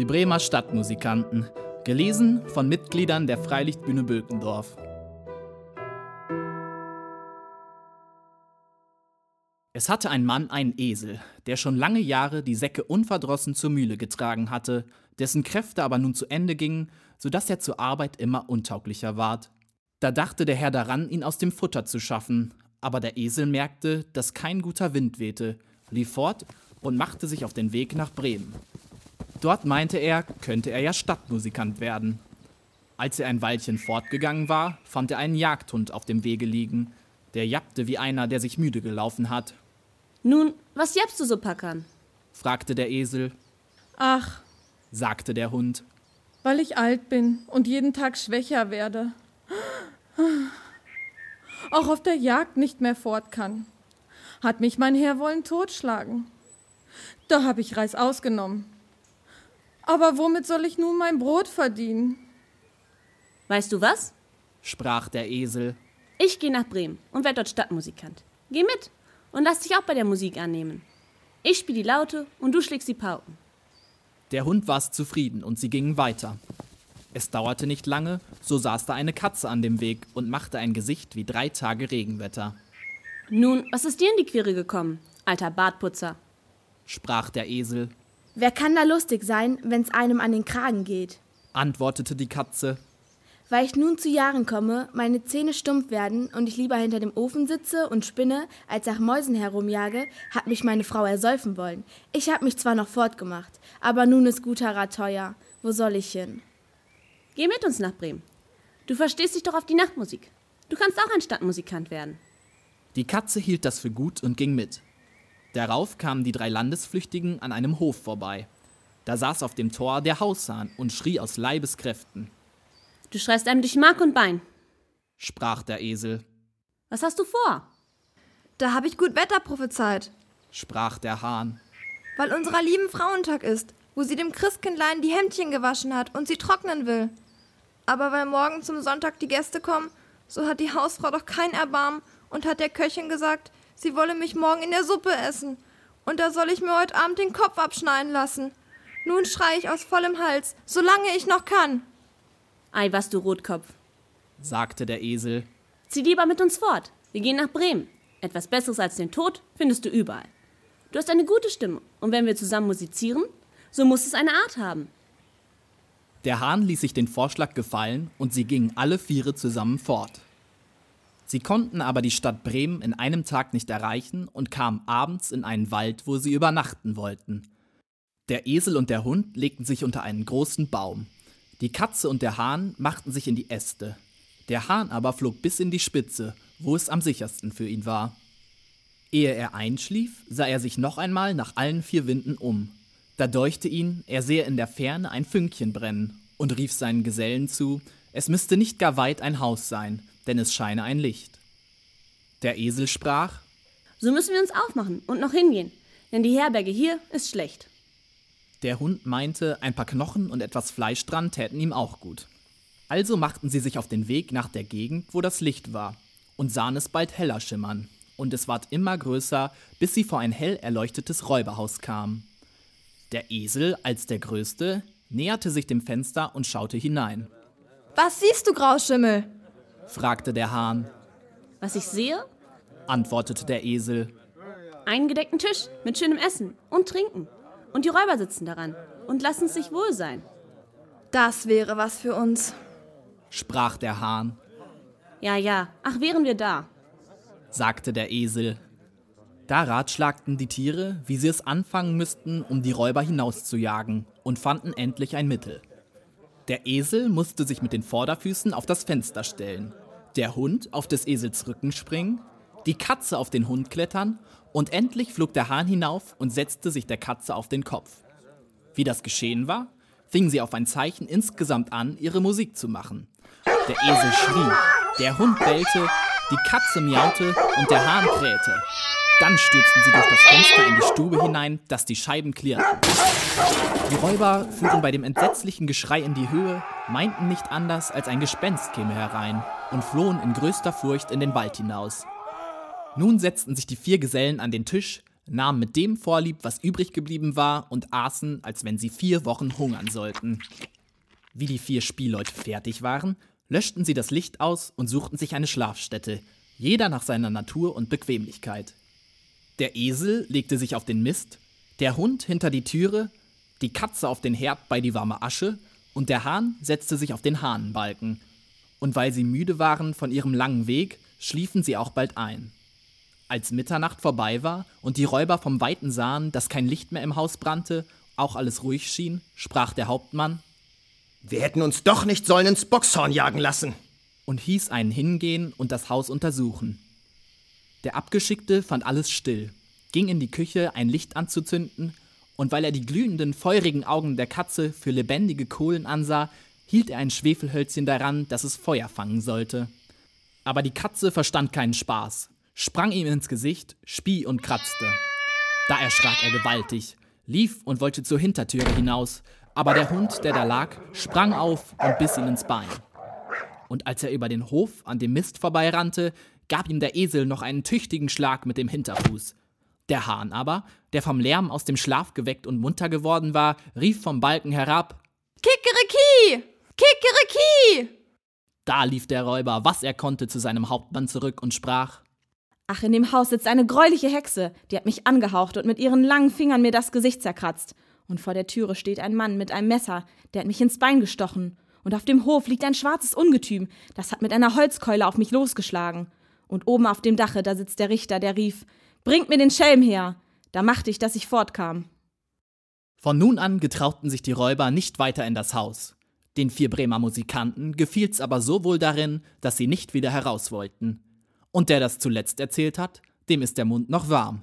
Die Bremer Stadtmusikanten. Gelesen von Mitgliedern der Freilichtbühne Bülkendorf. Es hatte ein Mann einen Esel, der schon lange Jahre die Säcke unverdrossen zur Mühle getragen hatte, dessen Kräfte aber nun zu Ende gingen, so dass er zur Arbeit immer untauglicher ward. Da dachte der Herr daran, ihn aus dem Futter zu schaffen, aber der Esel merkte, dass kein guter Wind wehte, lief fort und machte sich auf den Weg nach Bremen. Dort meinte er, könnte er ja Stadtmusikant werden. Als er ein Weilchen fortgegangen war, fand er einen Jagdhund auf dem Wege liegen. Der jappte wie einer, der sich müde gelaufen hat. Nun, was jappst du so, Packern? fragte der Esel. Ach, sagte der Hund. Weil ich alt bin und jeden Tag schwächer werde. Auch auf der Jagd nicht mehr fort kann. Hat mich mein Herr wollen totschlagen. Da hab ich Reis ausgenommen. Aber womit soll ich nun mein Brot verdienen? Weißt du was? sprach der Esel. Ich gehe nach Bremen und werde dort Stadtmusikant. Geh mit und lass dich auch bei der Musik annehmen. Ich spiele die Laute und du schlägst die Pauken. Der Hund war zufrieden und sie gingen weiter. Es dauerte nicht lange, so saß da eine Katze an dem Weg und machte ein Gesicht wie drei Tage Regenwetter. Nun, was ist dir in die Quere gekommen, alter Bartputzer? sprach der Esel. Wer kann da lustig sein, wenn's einem an den Kragen geht? antwortete die Katze. Weil ich nun zu Jahren komme, meine Zähne stumpf werden und ich lieber hinter dem Ofen sitze und spinne, als nach Mäusen herumjage, hat mich meine Frau ersäufen wollen. Ich hab mich zwar noch fortgemacht, aber nun ist guter Rat teuer. Wo soll ich hin? Geh mit uns nach Bremen. Du verstehst dich doch auf die Nachtmusik. Du kannst auch ein Stadtmusikant werden. Die Katze hielt das für gut und ging mit. Darauf kamen die drei Landesflüchtigen an einem Hof vorbei. Da saß auf dem Tor der Haushahn und schrie aus Leibeskräften. Du schreist einem durch Mark und Bein, sprach der Esel. Was hast du vor? Da habe ich gut Wetter prophezeit, sprach der Hahn. Weil unserer lieben Frauentag ist, wo sie dem Christkindlein die Hemdchen gewaschen hat und sie trocknen will. Aber weil morgen zum Sonntag die Gäste kommen, so hat die Hausfrau doch kein Erbarmen und hat der Köchin gesagt, sie wolle mich morgen in der Suppe essen. Und da soll ich mir heute Abend den Kopf abschneiden lassen. Nun schrei ich aus vollem Hals, solange ich noch kann. Ei, was du Rotkopf, sagte der Esel. Zieh lieber mit uns fort. Wir gehen nach Bremen. Etwas Besseres als den Tod findest du überall. Du hast eine gute Stimme und wenn wir zusammen musizieren, so muss es eine Art haben. Der Hahn ließ sich den Vorschlag gefallen und sie gingen alle Viere zusammen fort. Sie konnten aber die Stadt Bremen in einem Tag nicht erreichen und kamen abends in einen Wald, wo sie übernachten wollten. Der Esel und der Hund legten sich unter einen großen Baum. Die Katze und der Hahn machten sich in die Äste. Der Hahn aber flog bis in die Spitze, wo es am sichersten für ihn war. Ehe er einschlief, sah er sich noch einmal nach allen vier Winden um. Da deuchte ihn, er sehe in der Ferne ein Fünkchen brennen und rief seinen Gesellen zu, es müsste nicht gar weit ein Haus sein, denn es scheine ein Licht. Der Esel sprach, So müssen wir uns aufmachen und noch hingehen, denn die Herberge hier ist schlecht. Der Hund meinte, ein paar Knochen und etwas Fleisch dran täten ihm auch gut. Also machten sie sich auf den Weg nach der Gegend, wo das Licht war, und sahen es bald heller schimmern, und es ward immer größer, bis sie vor ein hell erleuchtetes Räuberhaus kamen. Der Esel, als der Größte, näherte sich dem Fenster und schaute hinein. Was siehst du, Grauschimmel? Fragte der Hahn. Was ich sehe? antwortete der Esel. Einen gedeckten Tisch mit schönem Essen und Trinken. Und die Räuber sitzen daran und lassen es sich wohl sein. Das wäre was für uns, sprach der Hahn. Ja, ja, ach, wären wir da, sagte der Esel. Da ratschlagten die Tiere, wie sie es anfangen müssten, um die Räuber hinauszujagen, und fanden endlich ein Mittel. Der Esel musste sich mit den Vorderfüßen auf das Fenster stellen, der Hund auf des Esels Rücken springen, die Katze auf den Hund klettern und endlich flog der Hahn hinauf und setzte sich der Katze auf den Kopf. Wie das geschehen war, fingen sie auf ein Zeichen insgesamt an, ihre Musik zu machen. Der Esel schrie, der Hund bellte, die Katze miaute und der Hahn krähte. Dann stürzten sie durch das Fenster in die Stube hinein, dass die Scheiben klirrten. Die Räuber fuhren bei dem entsetzlichen Geschrei in die Höhe, meinten nicht anders, als ein Gespenst käme herein und flohen in größter Furcht in den Wald hinaus. Nun setzten sich die vier Gesellen an den Tisch, nahmen mit dem Vorlieb, was übrig geblieben war, und aßen, als wenn sie vier Wochen hungern sollten. Wie die vier Spielleute fertig waren, löschten sie das Licht aus und suchten sich eine Schlafstätte, jeder nach seiner Natur und Bequemlichkeit. Der Esel legte sich auf den Mist, der Hund hinter die Türe, die Katze auf den Herd bei die warme Asche und der Hahn setzte sich auf den Hahnenbalken. Und weil sie müde waren von ihrem langen Weg, schliefen sie auch bald ein. Als Mitternacht vorbei war und die Räuber vom Weiten sahen, dass kein Licht mehr im Haus brannte, auch alles ruhig schien, sprach der Hauptmann Wir hätten uns doch nicht sollen ins Boxhorn jagen lassen. und hieß einen hingehen und das Haus untersuchen. Der Abgeschickte fand alles still, ging in die Küche, ein Licht anzuzünden, und weil er die glühenden, feurigen Augen der Katze für lebendige Kohlen ansah, hielt er ein Schwefelhölzchen daran, dass es Feuer fangen sollte. Aber die Katze verstand keinen Spaß, sprang ihm ins Gesicht, spie und kratzte. Da erschrak er gewaltig, lief und wollte zur Hintertüre hinaus, aber der Hund, der da lag, sprang auf und biss ihn ins Bein. Und als er über den Hof an dem Mist vorbeirannte, gab ihm der Esel noch einen tüchtigen Schlag mit dem Hinterfuß. Der Hahn aber, der vom Lärm aus dem Schlaf geweckt und munter geworden war, rief vom Balken herab. Kikeriki! Kikeriki! Da lief der Räuber, was er konnte, zu seinem Hauptmann zurück und sprach. Ach, in dem Haus sitzt eine greuliche Hexe, die hat mich angehaucht und mit ihren langen Fingern mir das Gesicht zerkratzt. Und vor der Türe steht ein Mann mit einem Messer, der hat mich ins Bein gestochen. Und auf dem Hof liegt ein schwarzes Ungetüm, das hat mit einer Holzkeule auf mich losgeschlagen. Und oben auf dem Dache, da sitzt der Richter, der rief: Bringt mir den Schelm her! Da machte ich, dass ich fortkam. Von nun an getrauten sich die Räuber nicht weiter in das Haus. Den vier Bremer Musikanten gefiel's aber so wohl darin, dass sie nicht wieder heraus wollten. Und der das zuletzt erzählt hat, dem ist der Mund noch warm.